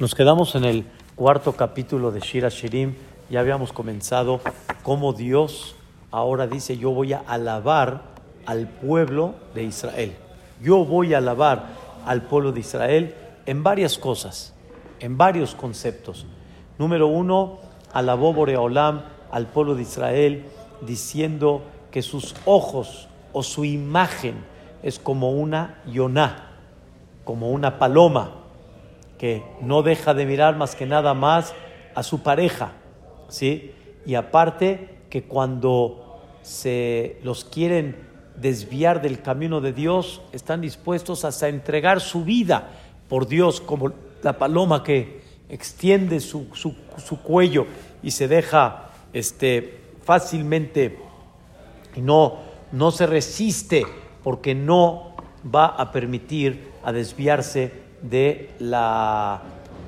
Nos quedamos en el cuarto capítulo de Shira Shirim. Ya habíamos comenzado cómo Dios ahora dice: Yo voy a alabar al pueblo de Israel. Yo voy a alabar al pueblo de Israel en varias cosas, en varios conceptos. Número uno, alabó Boreolam al pueblo de Israel diciendo que sus ojos o su imagen es como una yoná, como una paloma que no deja de mirar más que nada más a su pareja, ¿sí? Y aparte que cuando se los quieren desviar del camino de Dios, están dispuestos hasta entregar su vida por Dios, como la paloma que extiende su, su, cuello y se deja este, fácilmente y no, no se resiste porque no va a permitir a desviarse de la,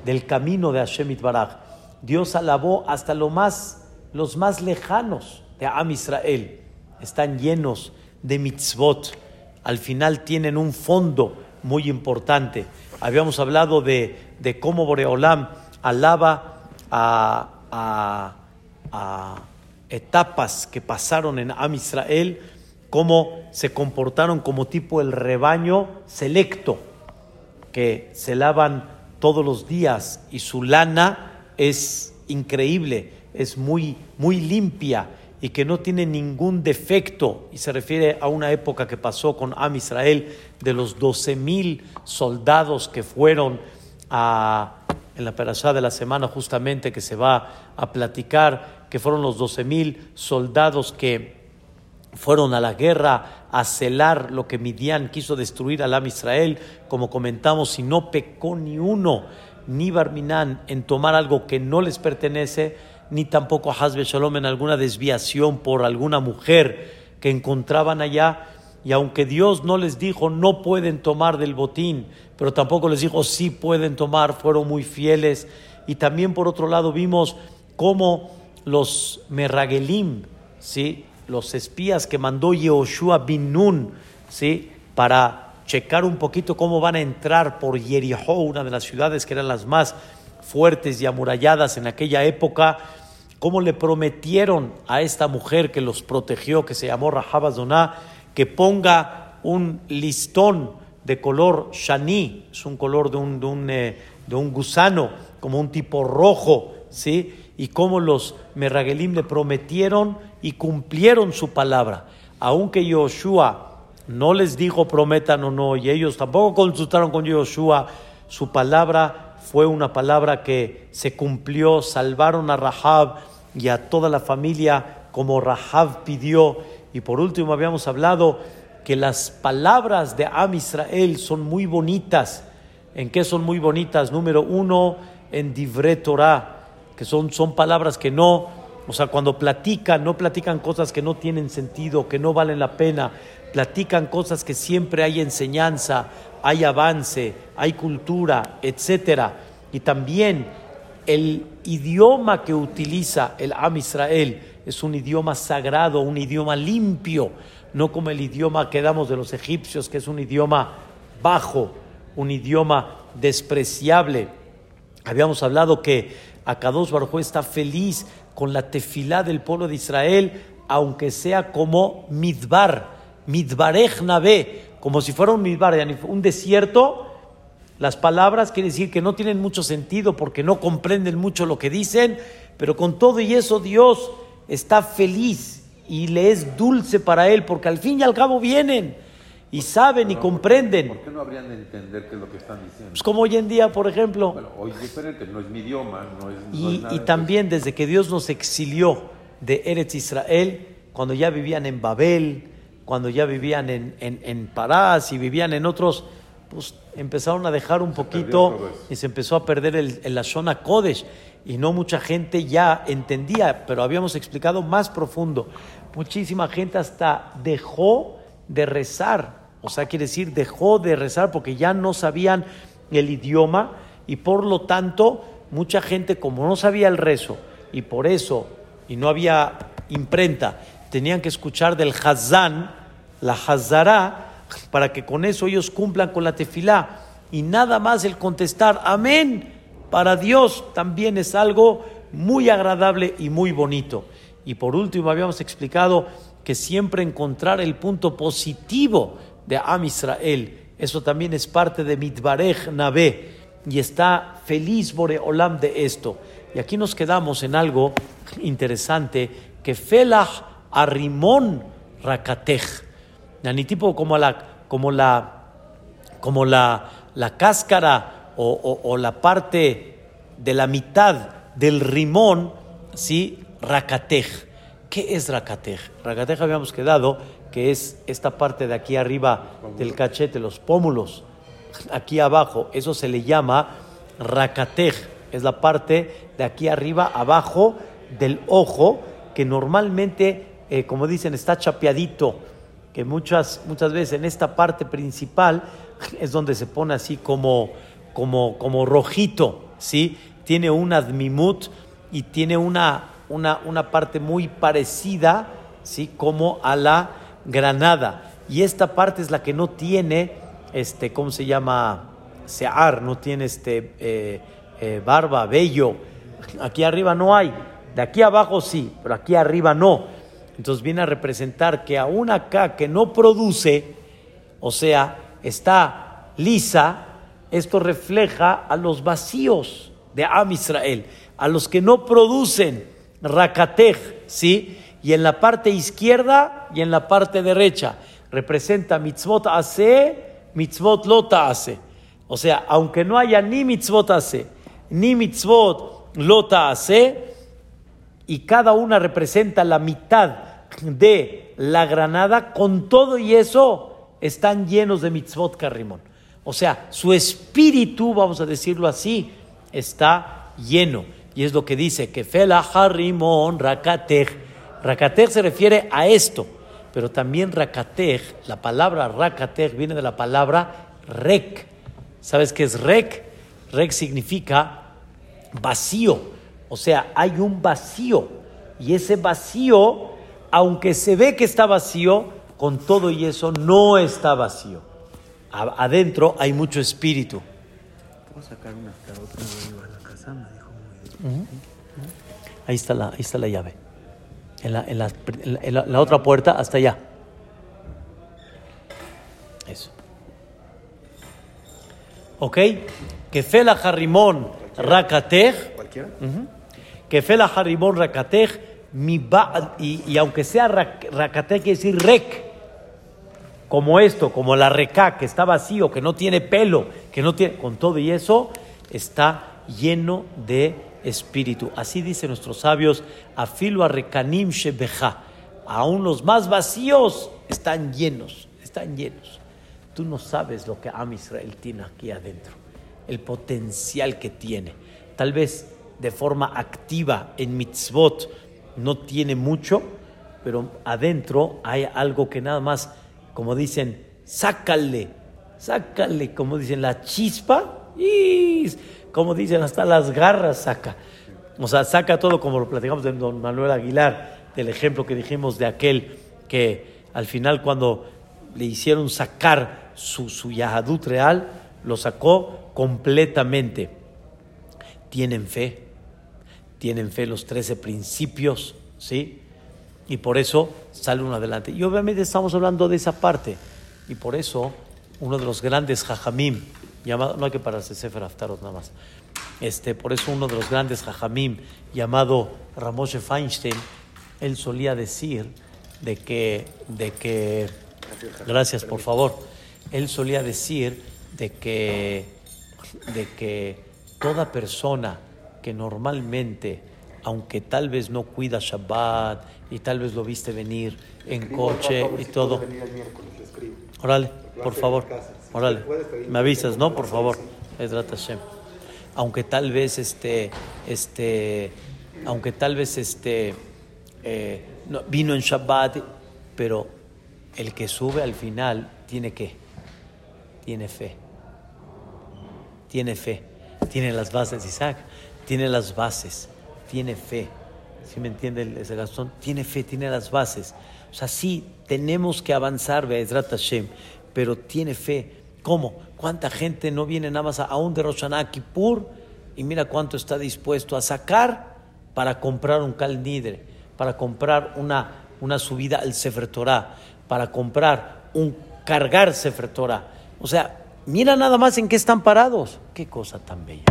del camino de Hashem Itbaraj. Dios alabó hasta lo más, los más lejanos de Am Israel. Están llenos de mitzvot. Al final tienen un fondo muy importante. Habíamos hablado de, de cómo Boreolam alaba a, a, a etapas que pasaron en Am Israel, cómo se comportaron como tipo el rebaño selecto que se lavan todos los días y su lana es increíble, es muy, muy limpia y que no tiene ningún defecto, y se refiere a una época que pasó con Am Israel, de los 12 mil soldados que fueron a, en la perashá de la semana justamente que se va a platicar, que fueron los 12 mil soldados que fueron a la guerra a celar lo que Midian quiso destruir al Am Israel, como comentamos, y no pecó ni uno, ni Barminán, en tomar algo que no les pertenece, ni tampoco Hazbe Shalom en alguna desviación por alguna mujer que encontraban allá. Y aunque Dios no les dijo no pueden tomar del botín, pero tampoco les dijo sí pueden tomar, fueron muy fieles. Y también por otro lado vimos cómo los Merragelim, ¿sí? Los espías que mandó Yehoshua bin Nun, ¿sí? para checar un poquito cómo van a entrar por Jericó, una de las ciudades que eran las más fuertes y amuralladas en aquella época, cómo le prometieron a esta mujer que los protegió, que se llamó Rahabazoná, que ponga un listón de color shani, es un color de un, de un, eh, de un gusano, como un tipo rojo, ¿sí? y cómo los Merragelim le prometieron y cumplieron su palabra. Aunque Yoshua no les dijo prometan o no, y ellos tampoco consultaron con Yoshua, su palabra fue una palabra que se cumplió, salvaron a Rahab y a toda la familia como Rahab pidió. Y por último habíamos hablado que las palabras de Am Israel son muy bonitas. ¿En qué son muy bonitas? Número uno, en Divre Torah que son, son palabras que no, o sea, cuando platican, no platican cosas que no tienen sentido, que no valen la pena, platican cosas que siempre hay enseñanza, hay avance, hay cultura, etcétera. Y también el idioma que utiliza el Am Israel es un idioma sagrado, un idioma limpio, no como el idioma que damos de los egipcios, que es un idioma bajo, un idioma despreciable. Habíamos hablado que Akadosh Baruj está feliz con la tefilá del pueblo de Israel, aunque sea como midbar, midbarej nabe, como si fuera un midbar, un desierto. Las palabras quiere decir que no tienen mucho sentido porque no comprenden mucho lo que dicen, pero con todo y eso Dios está feliz y le es dulce para él porque al fin y al cabo vienen y saben y comprenden. ¿Por qué no habrían de entender qué es lo que están diciendo? Pues como hoy en día, por ejemplo. Bueno, hoy es diferente, no es mi idioma, no es, y, y también desde que Dios nos exilió de Eretz Israel, cuando ya vivían en Babel, cuando ya vivían en, en, en Parás y vivían en otros, pues empezaron a dejar un poquito y se empezó a perder el, el, la zona Kodesh y no mucha gente ya entendía, pero habíamos explicado más profundo. Muchísima gente hasta dejó de rezar. O sea, quiere decir, dejó de rezar porque ya no sabían el idioma y por lo tanto mucha gente como no sabía el rezo y por eso, y no había imprenta, tenían que escuchar del Hazán, la Hazará, para que con eso ellos cumplan con la tefilá. Y nada más el contestar, amén, para Dios también es algo muy agradable y muy bonito. Y por último, habíamos explicado que siempre encontrar el punto positivo de Am Israel, eso también es parte de Mitbarej Nabé, y está feliz Boreolam de esto. Y aquí nos quedamos en algo interesante, que Felah Arimón Rakatej, ni tipo como la, como la, como la, la cáscara o, la parte de la mitad del rimón, ¿sí? Rakatej. ¿Qué es Rakatej? Rakatej habíamos quedado que es esta parte de aquí arriba del cachete, los pómulos, aquí abajo, eso se le llama Rakatej, es la parte de aquí arriba, abajo del ojo, que normalmente, eh, como dicen, está chapeadito, que muchas, muchas veces en esta parte principal es donde se pone así como, como, como rojito, ¿sí? Tiene un admimut y tiene una una, una parte muy parecida, ¿sí? Como a la granada. Y esta parte es la que no tiene, este, ¿cómo se llama? Sear, no tiene este, eh, eh, barba, vello. Aquí arriba no hay. De aquí abajo sí, pero aquí arriba no. Entonces viene a representar que aún acá que no produce, o sea, está lisa, esto refleja a los vacíos de Am Israel, a los que no producen. Rakatej, ¿sí? Y en la parte izquierda y en la parte derecha representa mitzvot hace, mitzvot lota hace. O sea, aunque no haya ni mitzvot hace, ni mitzvot lota hace, y cada una representa la mitad de la granada, con todo y eso están llenos de mitzvot carrimón. O sea, su espíritu, vamos a decirlo así, está lleno. Y es lo que dice que Fela Harimon Rakatej. Rakatej se refiere a esto, pero también Rakatej, la palabra Rakatej viene de la palabra Rek. ¿Sabes qué es Rek? Rek significa vacío. O sea, hay un vacío. Y ese vacío, aunque se ve que está vacío, con todo y eso no está vacío. Adentro hay mucho espíritu. ¿Puedo sacar una? Ahí está la, ahí está la llave. En la, en, la, en la, otra puerta, hasta allá. Eso. ¿Ok? Que fela harimón rakatej. ¿Cualquiera? Que fela harimón rakatej. Mi y, y, aunque sea rakatej, quiere decir rek. Como esto, como la reca, que está vacío, que no tiene pelo, que no tiene. Con todo y eso, está lleno de espíritu. Así dicen nuestros sabios, afilo a rekanim shebeja. Aún los más vacíos están llenos, están llenos. Tú no sabes lo que Am Israel tiene aquí adentro, el potencial que tiene. Tal vez de forma activa en mitzvot no tiene mucho, pero adentro hay algo que nada más, como dicen, sácale, sácale, como dicen, la chispa, y como dicen, hasta las garras saca. O sea, saca todo como lo platicamos de don Manuel Aguilar, del ejemplo que dijimos de aquel que al final cuando le hicieron sacar su, su Yahadut real, lo sacó completamente. Tienen fe, tienen fe los trece principios, ¿sí? Y por eso sale uno adelante. Y obviamente estamos hablando de esa parte. Y por eso uno de los grandes jajamim, llamado, no hay que pararse, Sefer Aftarot nada más. Este, por eso uno de los grandes jajamim, llamado Ramoshe Feinstein, él solía decir de que, de que, gracias por favor, él solía decir de que, de que toda persona que normalmente, aunque tal vez no cuida Shabbat y tal vez lo viste venir en coche y todo, órale, por favor. Órale, me avisas, ¿no? Por favor. Aunque tal vez este, este, aunque tal vez este, eh, vino en Shabbat, pero el que sube al final tiene que, tiene fe, tiene fe, tiene las bases, Isaac, tiene las bases, tiene fe. ¿Sí me entiende ese Gastón? Tiene fe, tiene las bases. O sea, sí, tenemos que avanzar, Be'ezrat Hashem, pero tiene fe. ¿Cómo? ¿Cuánta gente no viene nada más a un de Rosh Kippur y mira cuánto está dispuesto a sacar para comprar un calnidre, para comprar una, una subida al Sefer Torah, para comprar un cargar Sefer Torah. O sea, mira nada más en qué están parados. Qué cosa tan bella.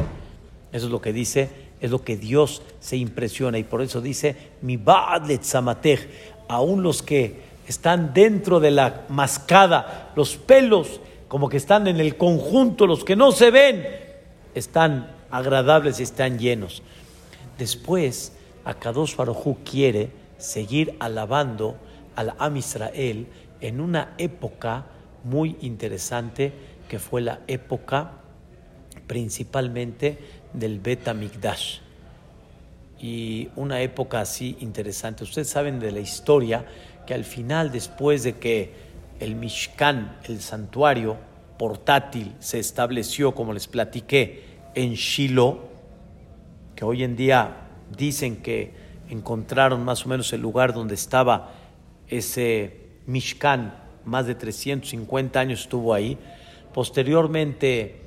Eso es lo que dice, es lo que Dios se impresiona y por eso dice, mi ba'ad zamatej, aún los que están dentro de la mascada, los pelos como que están en el conjunto, los que no se ven, están agradables y están llenos. Después, Akadosh Baruj quiere seguir alabando al Am Israel en una época muy interesante que fue la época principalmente del Bet Mikdash. Y una época así interesante. Ustedes saben de la historia que al final, después de que el Mishkan, el santuario portátil, se estableció, como les platiqué, en Shiloh, que hoy en día dicen que encontraron más o menos el lugar donde estaba ese Mishkan, más de 350 años estuvo ahí. Posteriormente,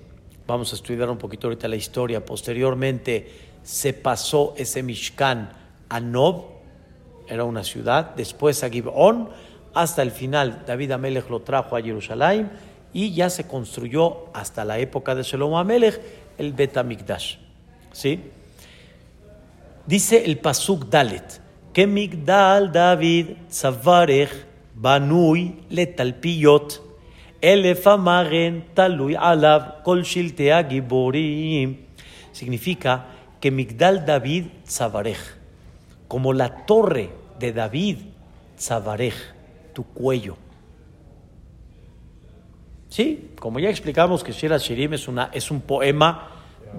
vamos a estudiar un poquito ahorita la historia, posteriormente se pasó ese Mishkan a Nob, era una ciudad, después a Gibon, hasta el final David Amelech lo trajo a Jerusalén y ya se construyó hasta la época de Shalom Amelech el Bet ¿Sí? Dice el Pasuk Dalet, que Migdal David Zavarech Banui Letalpiyot Elefamaren Talui Alav Kol Shiltea. Significa que Migdal David Zavarech, como la torre de David Zavarech, tu cuello. Sí, como ya explicamos que Shira Shirim es, una, es un poema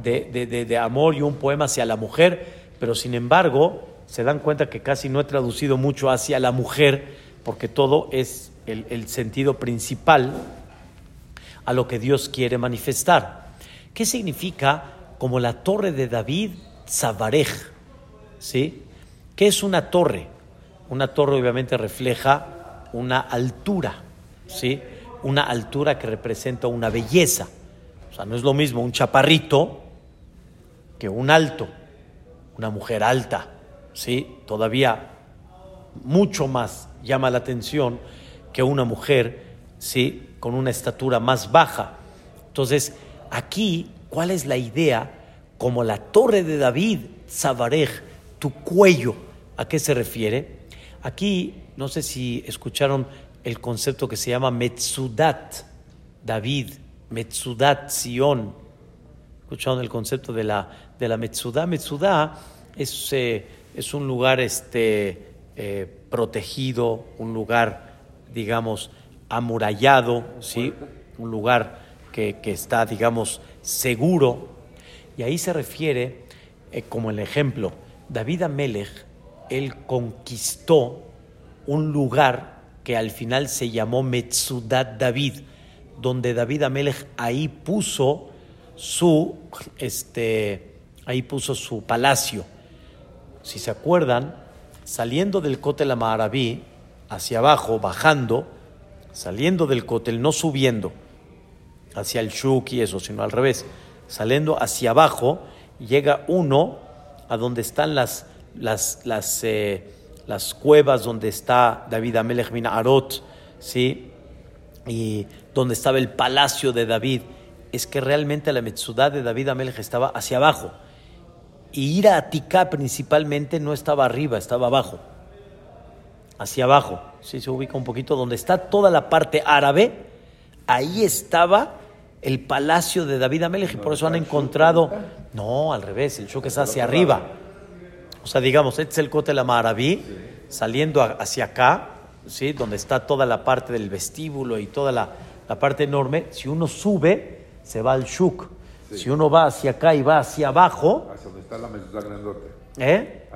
de, de, de amor y un poema hacia la mujer, pero sin embargo se dan cuenta que casi no he traducido mucho hacia la mujer, porque todo es el, sentido principal a lo que Dios quiere manifestar. ¿Qué significa como la torre de David, Zabarej? ¿Sí? ¿Qué es una torre? Una torre obviamente refleja una altura, ¿sí? Una altura que representa una belleza. O sea, no es lo mismo un chaparrito que un alto una mujer alta, ¿sí? Todavía mucho más llama la atención que una mujer, ¿sí? Con una estatura más baja. Entonces, aquí, ¿cuál es la idea? Como la torre de David, Zabarej, tu cuello, ¿a qué se refiere? Aquí, no sé si escucharon el concepto que se llama Metzudat, David, Metzudat, Sion. ¿Escucharon el concepto de la de la es, eh, es un lugar este, eh, protegido, un lugar, digamos, amurallado, ¿sí? un lugar que, está, digamos, seguro. Y ahí se refiere, eh, como el ejemplo, David Amelech, él conquistó un lugar que al final se llamó Metzudat David, donde David Amelech ahí puso su, este, ahí puso su palacio. Si se acuerdan, saliendo del Kotel Amaraví, hacia abajo, bajando, saliendo del Kotel, no subiendo hacia el Shuk y eso, sino al revés, saliendo hacia abajo, llega uno a donde están las, las, las, eh, las cuevas donde está David Amelech Arot, ¿sí? y donde estaba el palacio de David, es que realmente la Metzudá de David Amelech estaba hacia abajo y ir a Aticá principalmente no estaba arriba, estaba abajo, hacia abajo. Si se ubica un poquito donde está toda la parte árabe, ahí estaba el palacio de David Amelech y por eso han encontrado, no, al revés, el show es hacia arriba. O sea, digamos, este es el Kotel Amaraví, saliendo hacia acá, ¿sí? donde está toda la parte del vestíbulo y toda la, la parte enorme. Si uno sube, se va al Shuk. Si uno va hacia acá y va hacia abajo, está la grandote. ¿Eh?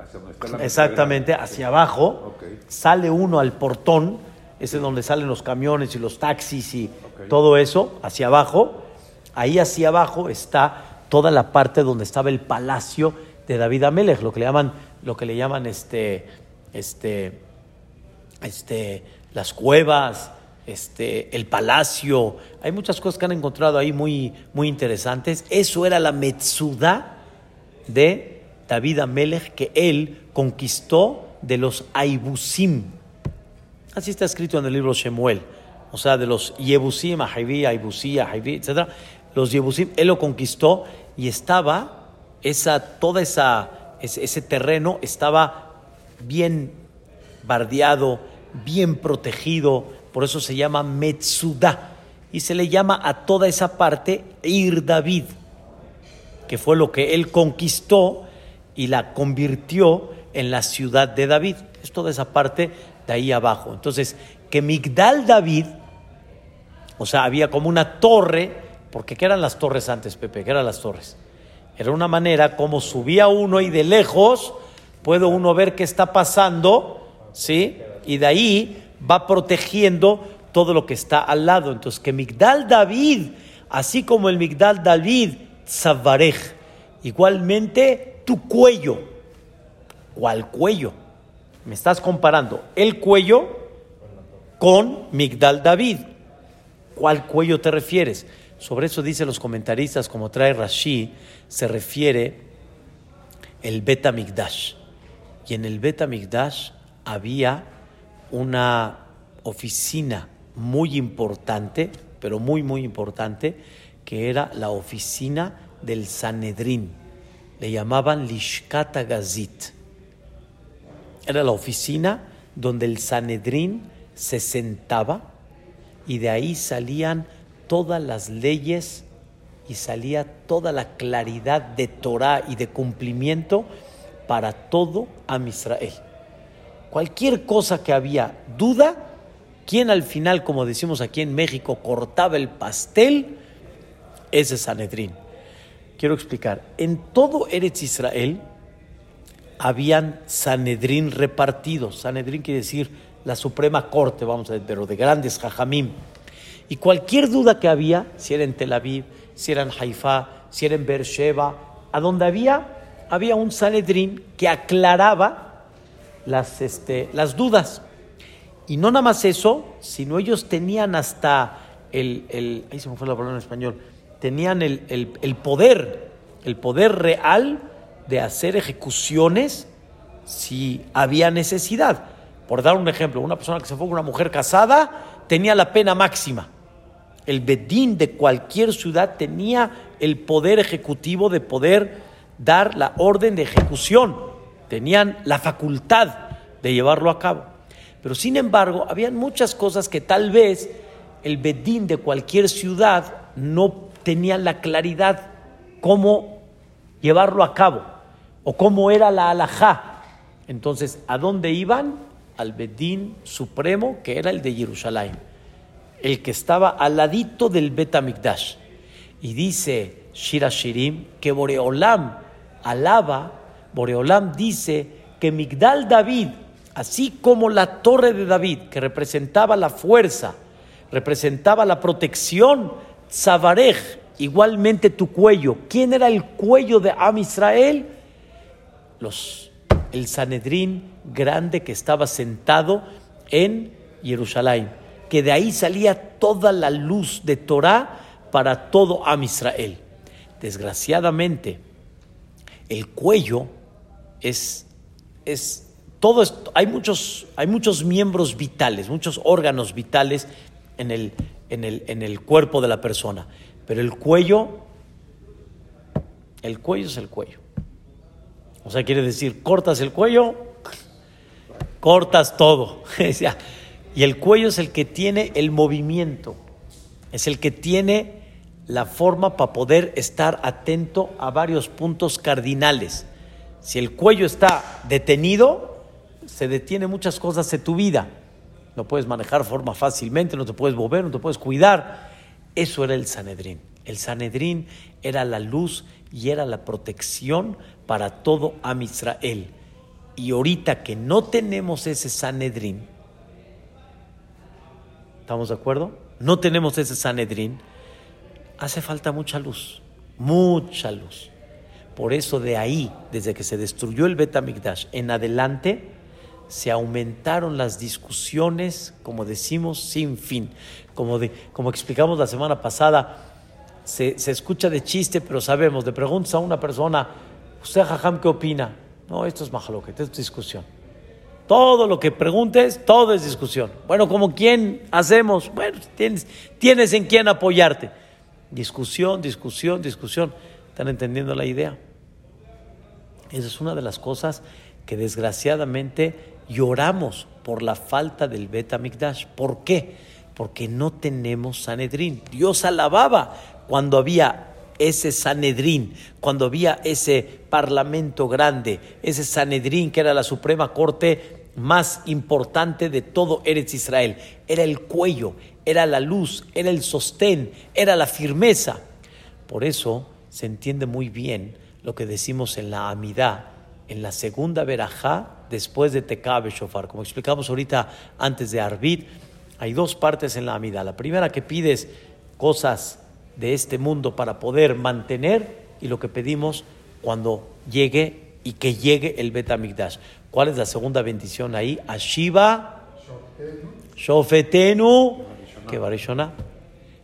Exactamente, hacia abajo. Sale uno al portón, ese es donde salen los camiones y los taxis y todo eso, hacia abajo. Ahí hacia abajo está toda la parte donde estaba el palacio de David Amelech, lo que le llaman, lo que le llaman este, este, este, las cuevas, este, el palacio. Hay muchas cosas que han encontrado ahí muy, muy interesantes. Eso era la Metzuda de David Amelech que él conquistó de los Aibusim. Así está escrito en el libro Shemuel. O sea, de los Yebusim, Ahiví, Aibusí, Ahiví, etc. Los Yebusim, él lo conquistó y estaba, esa, toda esa, ese, ese terreno estaba bien bardeado, bien protegido, por eso se llama Metsuda. Y se le llama a toda esa parte Ir David, que fue lo que él conquistó y la convirtió en la ciudad de David. Es toda esa parte de ahí abajo. Entonces, que Migdal David, o sea, había como una torre, porque ¿qué eran las torres antes, Pepe? ¿Qué eran las torres? Era una manera como subía uno y de lejos puede uno ver qué está pasando, ¿sí? Y de ahí va protegiendo todo lo que está al lado. Entonces, que Migdal David, así como el Migdal David, Zavarej, igualmente tu cuello. ¿Cuál cuello? Me estás comparando el cuello con Migdal David. ¿Cuál cuello te refieres? Sobre eso dicen los comentaristas, como trae Rashi, se refiere el Bet Migdash. Y en el Bet Migdash había una oficina muy importante, pero muy, muy importante, que era la oficina del Sanedrín. Le llamaban Lishkata Gazit. Era la oficina donde el Sanedrín se sentaba y de ahí salían todas las leyes y salía toda la claridad de Torah y de cumplimiento para todo Am Israel. Cualquier cosa que había duda, quien al final, como decimos aquí en México, cortaba el pastel, ese Sanedrín. Quiero explicar, en todo Eretz Israel habían Sanedrín repartidos. Sanedrín quiere decir la Suprema Corte, vamos a decir, pero de grandes jajamim. Y cualquier duda que había, si era en Tel Aviv, si era en Haifa, si era en Beersheba, a donde había, había un Sanedrín que aclaraba las, este, las dudas. Y no nada más eso, sino ellos tenían hasta el, el ahí se me fue la palabra en español, tenían el, el, el poder, el poder real de hacer ejecuciones si había necesidad. Por dar un ejemplo, una persona que se fue con una mujer casada tenía la pena máxima. El bedín de cualquier ciudad tenía el poder ejecutivo de poder dar la orden de ejecución. Tenían la facultad de llevarlo a cabo. Pero sin embargo, habían muchas cosas que tal vez el bedín de cualquier ciudad no tenía la claridad cómo llevarlo a cabo o cómo era la alajá. Entonces, ¿a dónde iban? Al bedín supremo que era el de Jerusalén, el que estaba al ladito del Bet Amikdash. Y dice Shira Shirim que Boreolam alaba, Boreolam dice que Migdal David, así como la torre de David, que representaba la fuerza, representaba la protección, Zabarej, igualmente tu cuello. ¿Quién era el cuello de Am Israel? Los, el Sanedrín grande que estaba sentado en Jerusalén, que de ahí salía toda la luz de Torah para todo Am Israel. Desgraciadamente, el cuello es, es todo hay muchos, hay muchos miembros vitales, muchos órganos vitales en el, en, el, en el cuerpo de la persona, pero el cuello, el cuello es el cuello. O sea, quiere decir, cortas el cuello, cortas todo. y el cuello es el que tiene el movimiento, es el que tiene la forma para poder estar atento a varios puntos cardinales. Si el cuello está detenido, se detiene muchas cosas de tu vida. No puedes manejar forma fácilmente, no te puedes mover, no te puedes cuidar. Eso era el Sanedrín. El Sanedrín era la luz y era la protección para todo Am Israel. Y ahorita que no tenemos ese Sanedrín, ¿estamos de acuerdo? No tenemos ese Sanedrín hace falta mucha luz, mucha luz. Por eso de ahí, desde que se destruyó el Betamigdash en adelante, se aumentaron las discusiones, como decimos, sin fin. Como, como explicamos la semana pasada, se, se escucha de chiste, pero sabemos, de preguntas a una persona, ¿Usted, Jajam, qué opina? No, esto es majaloque, esto es discusión. Todo lo que preguntes, todo es discusión. Bueno, ¿como quién hacemos? Bueno, tienes, tienes en quién apoyarte. Discusión, discusión, discusión. ¿Están entendiendo la idea? Esa es una de las cosas que desgraciadamente lloramos por la falta del Bet Mikdash. ¿Por qué? Porque no tenemos Sanedrín. Dios alababa cuando había ese Sanedrín, cuando había ese parlamento grande, ese Sanedrín que era la Suprema Corte más importante de todo Eretz Israel. Era el cuello, era la luz, era el sostén, era la firmeza. Por eso se entiende muy bien lo que decimos en la Amidá, en la segunda verajá después de Tekabe Shofar. Como explicamos ahorita antes de Arbit, hay dos partes en la Amidá. La primera que pides cosas de este mundo para poder mantener y lo que pedimos cuando llegue y que llegue el Betamigdash. ¿Cuál es la segunda bendición ahí? Ashiva, Shofetenu, que Barishona,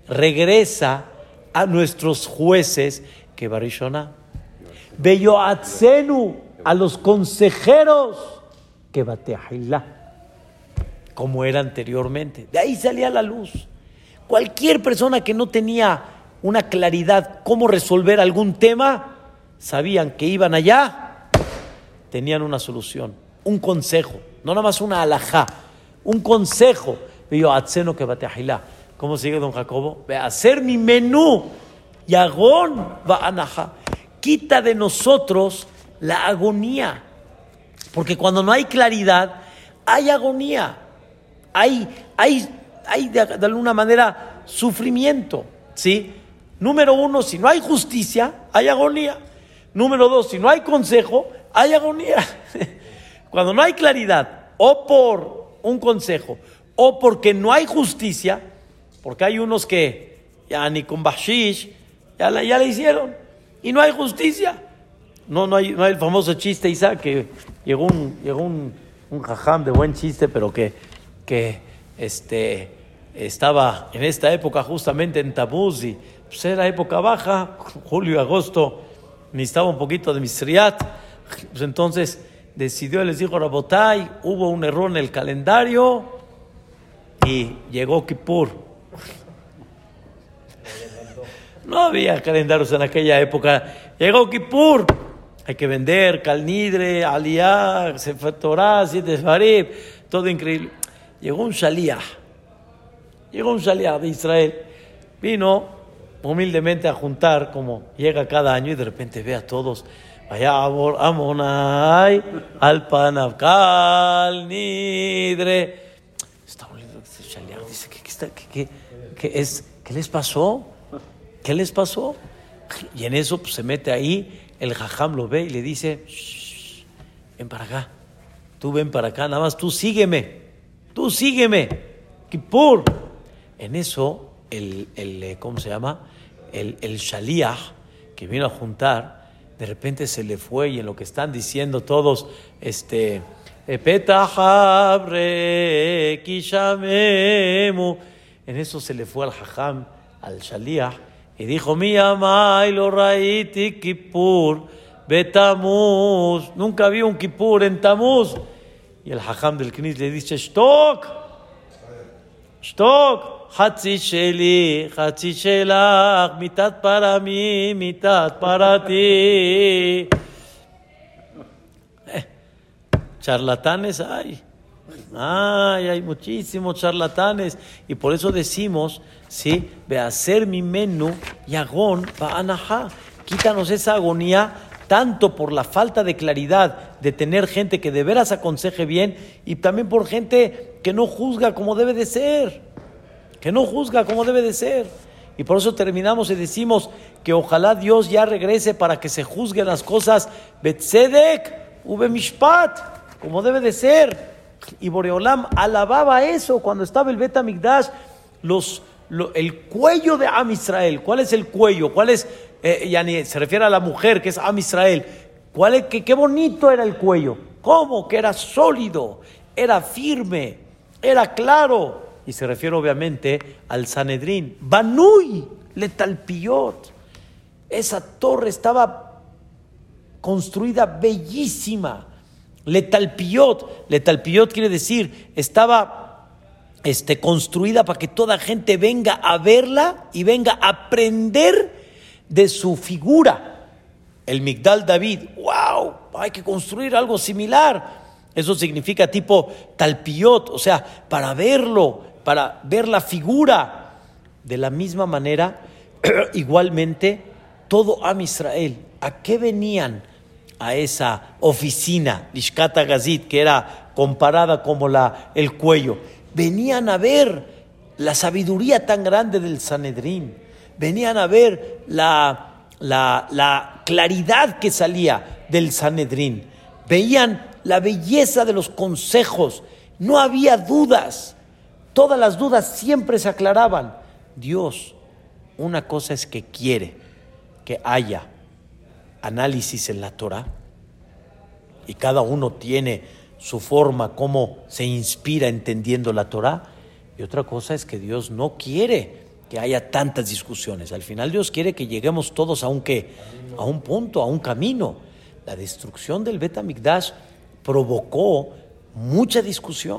regresa a nuestros jueces, que Barishona, Beyoatzenu, a los consejeros, que Bateahilá, como era anteriormente. De ahí salía la luz. Cualquier persona que no tenía una claridad cómo resolver algún tema, sabían que iban allá, tenían una solución, un consejo, no nada más una alajá, un consejo. Yo, Atzeno que. ¿Cómo sigue don Jacobo? Ve hacer mi menú. Yagón va anaja. Quita de nosotros la agonía. Porque cuando no hay claridad, hay agonía. Hay, hay, hay de, de alguna manera sufrimiento. ¿Sí? Número uno, si no hay justicia, hay agonía. Número dos, si no hay consejo, hay agonía. Cuando no hay claridad, o por un consejo, o porque no hay justicia, porque hay unos que ya ni con Bashish ya la, ya hicieron, y no hay justicia. No, no, hay, no el famoso chiste, Isaac, que llegó un, llegó un, un jajam de buen chiste, pero que, que este, estaba en esta época justamente en Tabuz y pues era época baja, julio agosto, necesitaba un poquito de misriat. Pues entonces decidió, les dijo Rabotay, hubo un error en el calendario y llegó Kippur. No había calendarios en aquella época. Llegó Kippur. Hay que vender calnidre, aliá, sefer Torah, siete todo increíble. Llegó un shalía. Llegó un shalía de Israel. Vino humildemente a juntar como llega cada año y de repente ve a todos. Vaya Amonai, Alpanavkal, Nidre. Está dice, ¿qué, qué, es, ¿qué les pasó? ¿Qué les pasó? Y en eso pues, se mete ahí, el jajam lo ve y le dice, ven para acá, tú ven para acá, nada más tú sígueme, tú sígueme, Kipur. En eso el, el, eh, ¿cómo se llama? El, el shaliach que vino a juntar, de repente se le fue y en lo que están diciendo todos, este, en eso se le fue al hajam, al shaliach, y dijo, mi amai lo raiti kipur, betamuz, nunca vi un kipur en tamuz. Y el hajam del knis le dice, shtok, shtok, חצי שלי, חצי שלך, מיתת פרמי, מיתת פרתי. Charlatanes hay. Ay, hay muchísimos charlatanes. Y por eso decimos, ¿sí? Ve a hacer mi menú, yagón, va anajá. Quítanos esa agonía, tanto por la falta de claridad de tener gente que de veras aconseje bien y también por gente que no juzga como debe de ser que no juzga como debe de ser. Y por eso terminamos y decimos que ojalá Dios ya regrese para que se juzguen las cosas Betzedek, Ube Mishpat, como debe de ser. Y Boreolam alababa eso cuando estaba el Bet los, el cuello de Am Israel. ¿Cuál es el cuello? ¿Cuál es, eh, se refiere a la mujer que es Am Israel? ¿Cuál es, qué, qué bonito era el cuello? ¿Cómo? Que era sólido, era firme, era claro y se refiere obviamente al Sanedrín. Banui, letalpiyot. Esa torre estaba construida bellísima. Letalpiot, Letalpiot quiere decir, estaba este, construida para que toda gente venga a verla y venga a aprender de su figura. El Migdal David, wow, hay que construir algo similar. Eso significa tipo talpiot, o sea, para verlo, para ver la figura. De la misma manera, igualmente, todo Am Israel, ¿a qué venían a esa oficina, Lishkata Gazit, que era comparada como la, el cuello? Venían a ver la sabiduría tan grande del Sanedrín, venían a ver la, la, la claridad que salía del Sanedrín, veían la belleza de los consejos, no había dudas, todas las dudas siempre se aclaraban. Dios, una cosa es que quiere que haya análisis en la Torah y cada uno tiene su forma, cómo se inspira entendiendo la Torah, y otra cosa es que Dios no quiere que haya tantas discusiones. Al final Dios quiere que lleguemos todos a un, a un punto, a un camino. La destrucción del Bet provocó mucha discusión,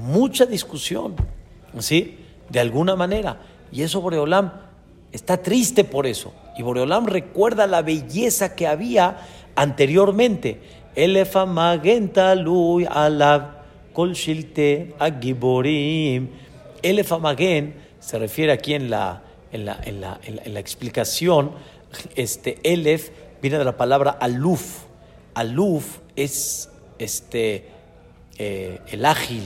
mucha discusión, ¿sí? De alguna manera. Y eso Boreolam está triste por eso. Y Boreolam recuerda la belleza que había anteriormente. Elefa magen alab shilte agiborim. Se refiere aquí en la, en la, en la, en la, explicación, este elef viene de la palabra aluf. Aluf es este, eh, el ágil,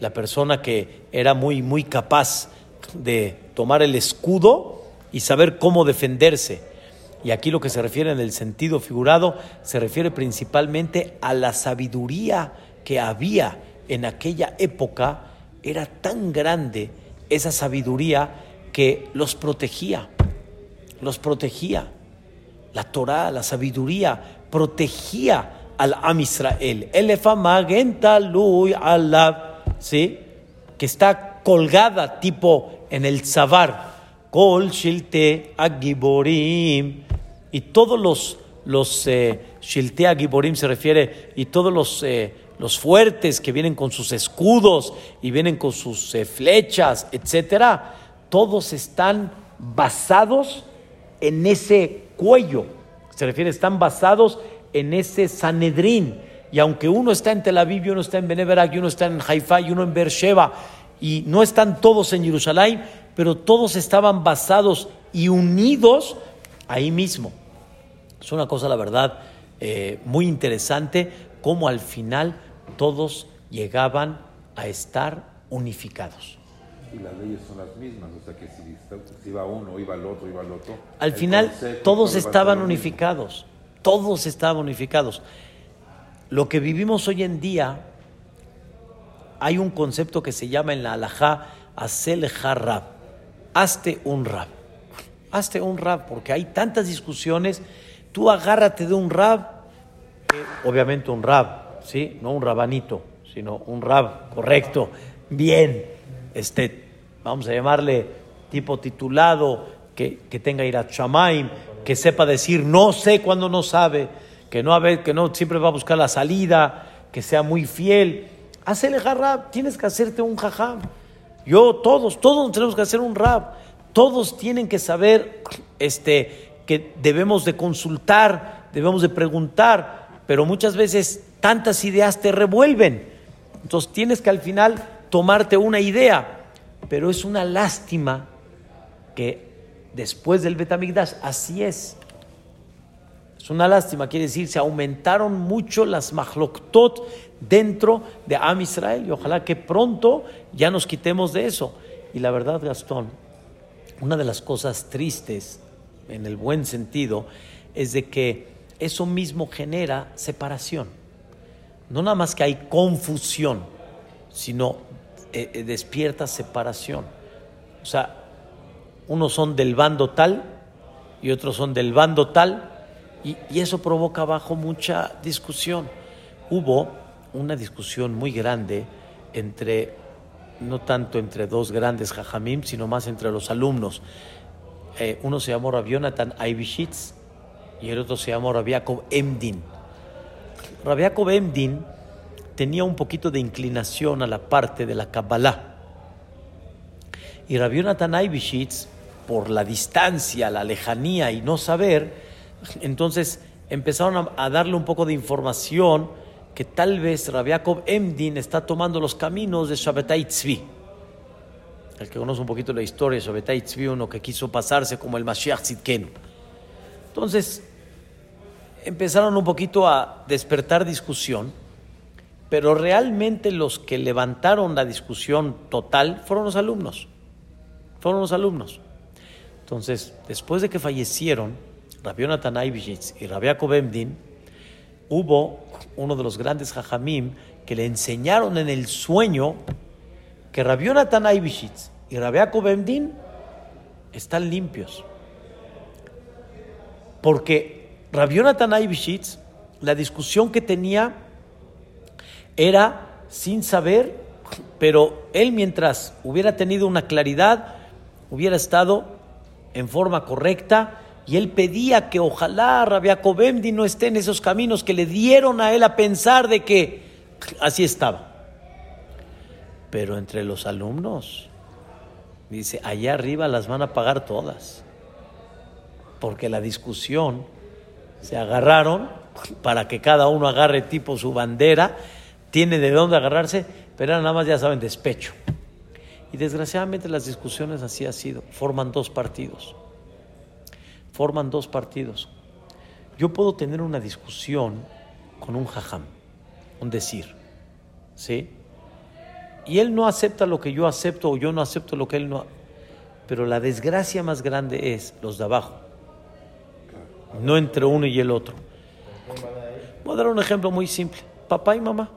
la persona que era muy, muy capaz de tomar el escudo y saber cómo defenderse. Y aquí lo que se refiere en el sentido figurado se refiere principalmente a la sabiduría que había en aquella época. Era tan grande esa sabiduría que los protegía, los protegía. La Torah, la sabiduría, protegía al Am Israel. ¿Sí? Que está colgada tipo en el Zavar. Kol Shilte Agiborim. Y todos los, los eh, Shilte Agiborim se refiere, y todos los, eh, los fuertes que vienen con sus escudos y vienen con sus eh, flechas, etcétera, todos están basados en ese cuello. Se refiere, están basados en ese Sanedrín. Y aunque uno está en Tel Aviv, y uno está en Beneverak, y uno está en Haifa, y uno en Beersheba, y no están todos en Jerusalén, pero todos estaban basados y unidos ahí mismo. Es una cosa, la verdad, eh, muy interesante, cómo al final todos llegaban a estar unificados. Y las leyes son las mismas, o sea que si, iba uno, iba el otro, iba el otro. Al final todos estaban unificados todos estaban unificados. Lo que vivimos hoy en día, hay un concepto que se llama en la halajá Asel Rab. Hazte un rab. Hazte un rab, porque hay tantas discusiones. Tú agárrate de un rab, obviamente un rab, ¿sí? No un rabanito, sino un rab correcto, bien, este, vamos a llamarle tipo titulado, que, que tenga irat shamaim, que sepa decir no sé cuando no sabe, que no, que no siempre va a buscar la salida, que sea muy fiel. Hacele jarrab, tienes que hacerte un jajam. Yo, todos, todos tenemos que hacer un rab. Todos tienen que saber este, que debemos de consultar, debemos de preguntar, pero muchas veces tantas ideas te revuelven. Entonces tienes que al final tomarte una idea, pero es una lástima que después del Betamigdash. Así es. Es una lástima, quiere decir, se aumentaron mucho las mahloktot dentro de Am Israel y ojalá que pronto ya nos quitemos de eso. Y la verdad, Gastón, una de las cosas tristes, en el buen sentido, es de que eso mismo genera separación. No nada más que hay confusión, sino eh, eh, despierta separación. O sea, unos son del bando tal y otros son del bando tal, y, eso provoca abajo mucha discusión. Hubo una discusión muy grande entre, no tanto entre dos grandes jajamim, sino más entre los alumnos. Eh, uno se llamó Rabionatan Aibishitz y el otro se llamó Rabiakov Emdin. Rabiakov Emdin tenía un poquito de inclinación a la parte de la Kabbalah. Y Rabbi Jonathan Eibishitz, por la distancia, la lejanía y no saber, entonces empezaron a, darle un poco de información que tal vez Rabiakov Emdin está tomando los caminos de Shabbatai Tzvi. El que conoce un poquito la historia de Shabbatai Tzvi, uno que quiso pasarse como el Mashiach Tzidkenu. Entonces, empezaron un poquito a despertar discusión, pero realmente los que levantaron la discusión total fueron los alumnos. Fueron los alumnos. Entonces, después de que fallecieron Rabbi Jonathan y Rabbi Yaakov hubo uno de los grandes jajamim que le enseñaron en el sueño que Rabbi Jonathan y Rabbi Yaakov están limpios. Porque Rabbi Jonathan la discusión que tenía era sin saber, pero él mientras hubiera tenido una claridad, hubiera estado en forma correcta y él pedía que ojalá Rabia Cobemdi no esté en esos caminos que le dieron a él a pensar de que así estaba. Pero entre los alumnos, dice, allá arriba las van a pagar todas. Porque la discusión se agarraron para que cada uno agarre tipo su bandera, tiene de dónde agarrarse, pero nada más ya saben, despecho. Y desgraciadamente las discusiones así ha sido, forman dos partidos forman dos partidos. Yo puedo tener una discusión con un jajam, un decir, ¿sí? Y él no acepta lo que yo acepto o yo no acepto lo que él no. Pero la desgracia más grande es los de abajo, no entre uno y el otro. Voy a dar un ejemplo muy simple. Papá y mamá.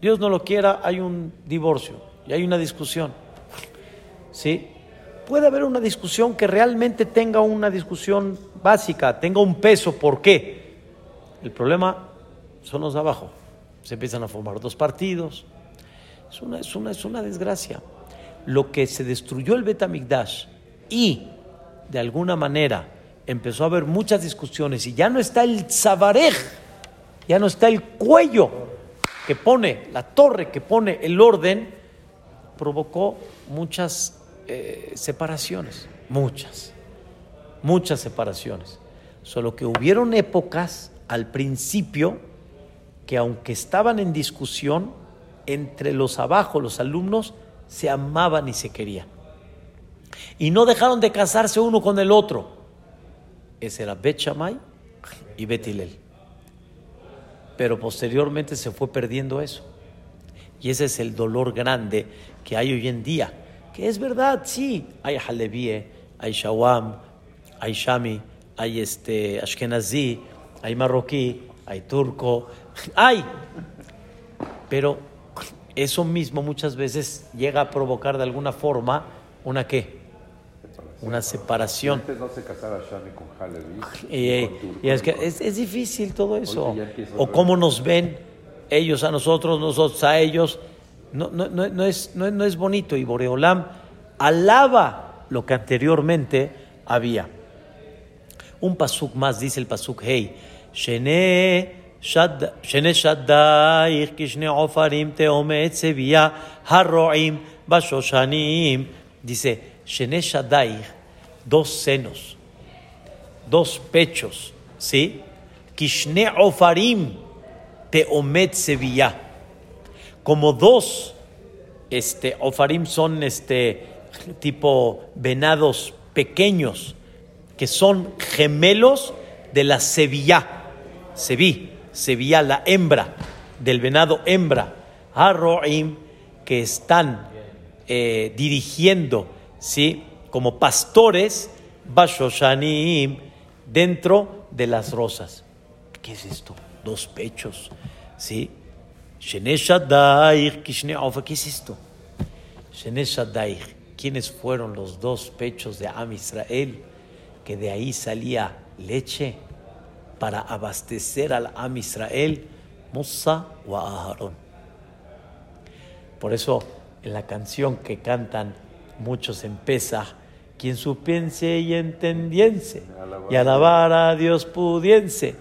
Dios no lo quiera, hay un divorcio y hay una discusión. ¿Sí? Puede haber una discusión que realmente tenga una discusión básica, tenga un peso. ¿Por qué? El problema son los de abajo. Se empiezan a formar dos partidos. Es una, es una, es una desgracia. Lo que se destruyó el Betamigdash y de alguna manera empezó a haber muchas discusiones y ya no está el Zabarej, ya no está el cuello que pone, la torre que pone el orden, provocó muchas eh, separaciones, muchas, muchas separaciones. Solo que hubieron épocas al principio que aunque estaban en discusión, entre los abajo, los alumnos, se amaban y se querían. Y no dejaron de casarse uno con el otro. Ese era Bet y Bet Hillel. Pero posteriormente se fue perdiendo eso. Y ese es el dolor grande que hay hoy en día que es verdad, sí, hay Halevie, hay Shawam, hay Shami, hay este Ashkenazi, hay marroquí, hay turco, hay. Pero eso mismo muchas veces llega a provocar de alguna forma una qué? Una separación. Antes no se casaba Shami con Halevi. Y, es que es, es, difícil todo eso. O cómo nos ven ellos a nosotros, nosotros a ellos. No, no, no, es, no, es bonito y Boreolam alaba lo que anteriormente había. Un pasuk más dice el pasuk Hey, Shene Shaddaich Kishne Ofarim Teomet Sevilla Harroim Bashoshanim. Dice Shene dos senos, dos pechos, ¿sí? Kishne Ofarim Teomet Sevilla como dos este, ofarim son este, tipo venados pequeños que son gemelos de la sevilla, seví, sevilla la hembra, del venado hembra, arroim, que están eh, dirigiendo, ¿sí? Como pastores, bashoshanim, dentro de las rosas. ¿Qué es esto? Dos pechos, ¿sí? ¿Qué es esto? ¿Quiénes fueron los dos pechos de Am Israel? Que de ahí salía leche para abastecer al Am Israel, Musa o Aharón. Por eso en la canción que cantan muchos en quien supiense y entendiense, y alabar a Dios pudiense.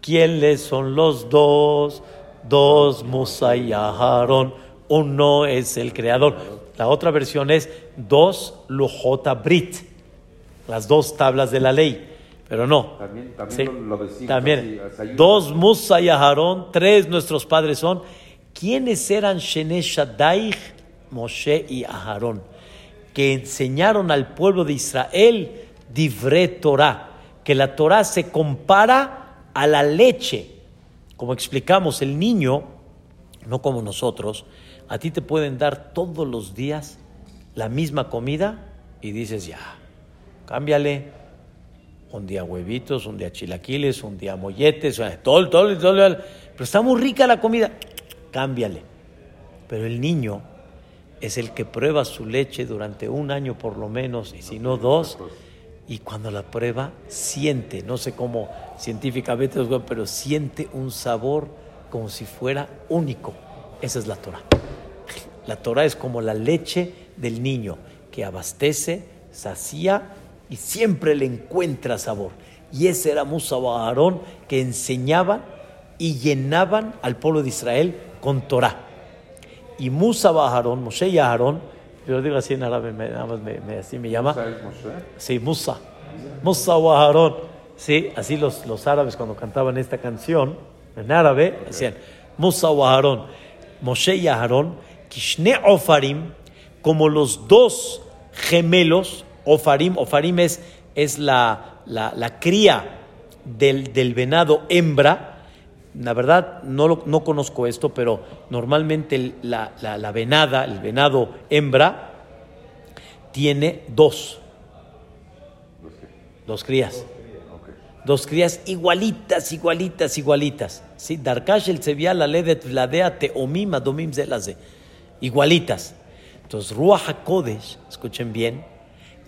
¿Quiénes son los dos? Dos Musa y Aharón. Uno es el creador. La otra versión es dos Lujota Brit, las dos tablas de la ley. Pero no. También, también Sí. lo, decimos También. así, así, Dos Musa y Aharón, tres nuestros padres son. ¿Quiénes eran Shene Shaddai, Moshe y Aharón? Que enseñaron al pueblo de Israel Divre Torah, que la Torah se compara a la leche. Como explicamos, el niño, no como nosotros, a ti te pueden dar todos los días la misma comida y dices, ya, cámbiale, un día huevitos, un día chilaquiles, un día molletes, todo, todo, todo, pero está muy rica la comida, cámbiale. Pero el niño es el que prueba su leche durante un año por lo menos, y si no dos, y cuando la prueba siente, no sé cómo científicamente, pero siente un sabor como si fuera único. Esa es la Torah. La Torah es como la leche del niño que abastece, sacía y siempre le encuentra sabor. Y ese era Musa o Aarón que enseñaban y llenaban al pueblo de Israel con Torah. Y Musa o Aarón, Moshe y Aarón, yo lo digo así en árabe, nada más me- me- así me llama. Sí, Musa. Musa o Aarón. Sí, así los, los árabes cuando cantaban esta canción en árabe decían Musa o Aarón. Moshe y Aarón, Kishne Ofarim, como los dos gemelos, Ofarim, Ofarim es, es la, la, la cría del, del venado hembra. La verdad, no, lo- no conozco esto, pero normalmente la, la- la venada, el venado hembra, tiene dos, dos crías. Dos crías igualitas, igualitas, igualitas. ¿Sí? Darkash el Sevilla, la Ledet, Vladea, Teomim, Adomim, Zelaze. Igualitas. Entonces, Ruach HaKodesh, escuchen bien,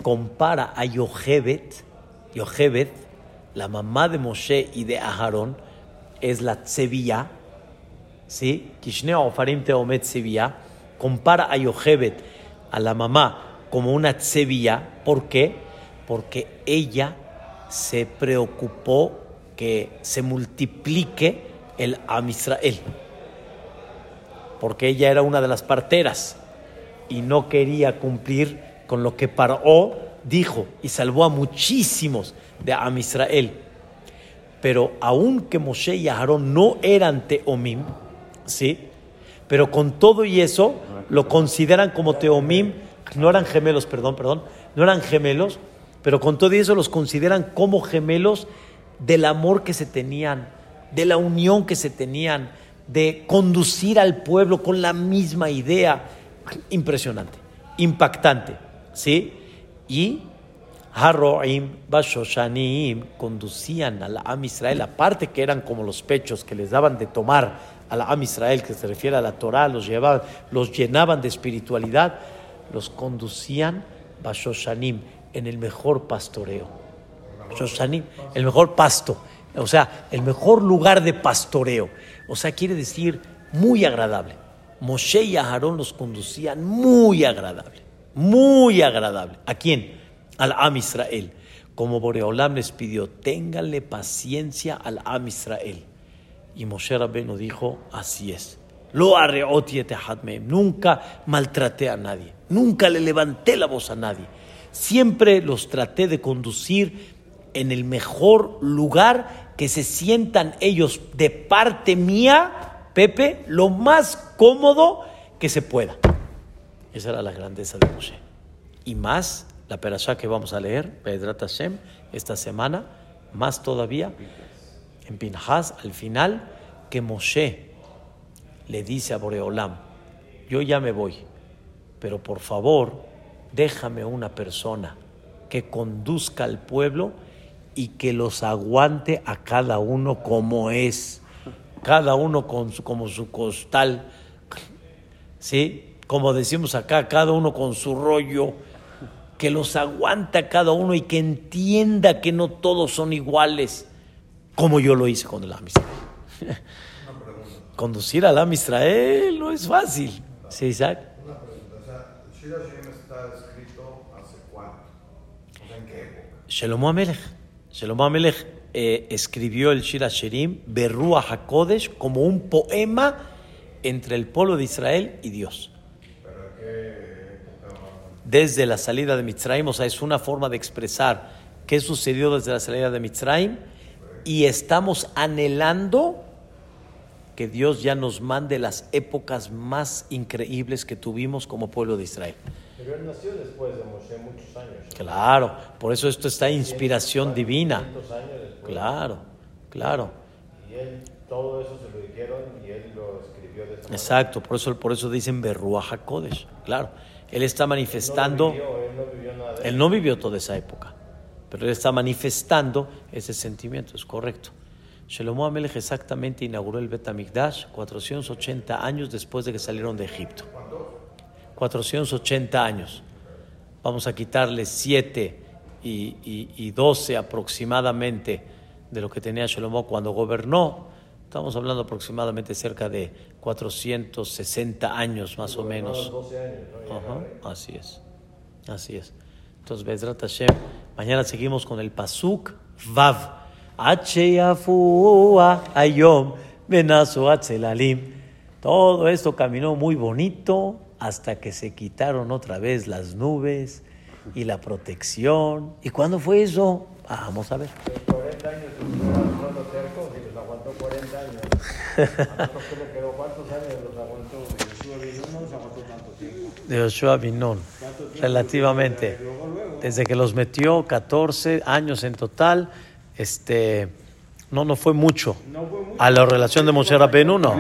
compara a Yochebet, Yochebet, la mamá de Moshe y de Aharón, es la Tzevia, ¿sí? Kishneo Ofarim Teomet Tzevia, compara a Yochebet, a la mamá, como una Tzevia. ¿Por qué? Porque ella se preocupó que se multiplique el Am Israel. Porque ella era una de las parteras y no quería cumplir con lo que Paró dijo y salvó a muchísimos de Am Israel. Pero aunque Moshe y Aarón no eran Teomim, ¿sí? Pero con todo y eso lo consideran como Teomim, no eran gemelos, perdón, perdón, no eran gemelos, pero con todo y eso los consideran como gemelos del amor que se tenían, de la unión que se tenían, de conducir al pueblo con la misma idea. Impresionante, impactante, ¿sí? Y Harroim, Bashoshanim conducían a la Am Israel, aparte que eran como los pechos que les daban de tomar a la Am Israel, que se refiere a la Torah, los, llevaban, los llenaban de espiritualidad, los conducían Bashoshanim en el mejor pastoreo. Shoshanim, el mejor pasto, o sea, el mejor lugar de pastoreo. O sea, quiere decir muy agradable. Moshe y Aarón los conducían muy agradable, muy agradable. ¿A quién? Al Am Israel. Como Boreolam les pidió, ténganle paciencia al Am Israel. Y Moshe Rabbeinu dijo, así es. Lo. Nunca maltraté a nadie, nunca le levanté la voz a nadie. Siempre los traté de conducir en el mejor lugar que se sientan ellos de parte mía, Pepe, lo más cómodo que se pueda. Esa era la grandeza de Moshe. Y más, la perashá que vamos a leer, Pedrat Hashem, esta semana, más todavía, en Pinhas, al final, que Moshe le dice a Boreolam, yo ya me voy, pero por favor, déjame una persona que conduzca al pueblo y que los aguante a cada uno como es, cada uno con su, como su costal, ¿sí? Como decimos acá, cada uno con su rollo, que los aguante a cada uno y que entienda que no todos son iguales, como yo lo hice con el Am Israel. Conducir al Am Israel no es fácil, ¿sí, Isaac? Una pregunta, o sea, Shira Shem está escrito hace cuánto? Shelomo Amelech. Shelomo Amelech eh, escribió el Shir Hashirim, Berrua HaKodesh, como un poema entre el pueblo de Israel y Dios. Desde la salida de Mitzrayim, o sea, es una forma de expresar qué sucedió desde la salida de Mitzrayim y estamos anhelando que Dios ya nos mande las épocas más increíbles que tuvimos como pueblo de Israel. Pero él nació después de Moshe muchos años. Claro, por eso esto está inspiración divina. 500 años. Claro, claro. Y él, todo eso se lo dijeron y él lo escribió de esa manera. Exacto, por eso, por eso dicen Berruach HaKodesh. Claro, él está manifestando, No lo vivió, él no vivió nada de él no vivió toda esa época, pero él está manifestando ese sentimiento, es correcto. Shelomo Amelech exactamente inauguró el Bet HaMikdash 480 años después de que salieron de Egipto. 480 años. Vamos a quitarle 7 y, y, y 12 aproximadamente de lo que tenía Shelomo cuando gobernó. Estamos hablando aproximadamente cerca de 460 años más o menos. 12 años, ¿no? Y Ajá, así es. Así es. Entonces, Bezrat Hashem, mañana seguimos con el Pasuk Vav. Ayom. Todo esto caminó muy bonito hasta que se quitaron otra vez las nubes y la protección. ¿Y cuándo fue eso? Vamos a ver. 40 años aguantó terco, si los aguantó 40 años. ¿A nosotros qué le quedó? ¿Cuántos años los aguantó? No los aguantó tanto tiempo. De Joshua Binón, relativamente. Desde que los metió 14 años en total, este, no, no fue mucho. No fue mucho. A la relación de Moshe Rabbeinu, no.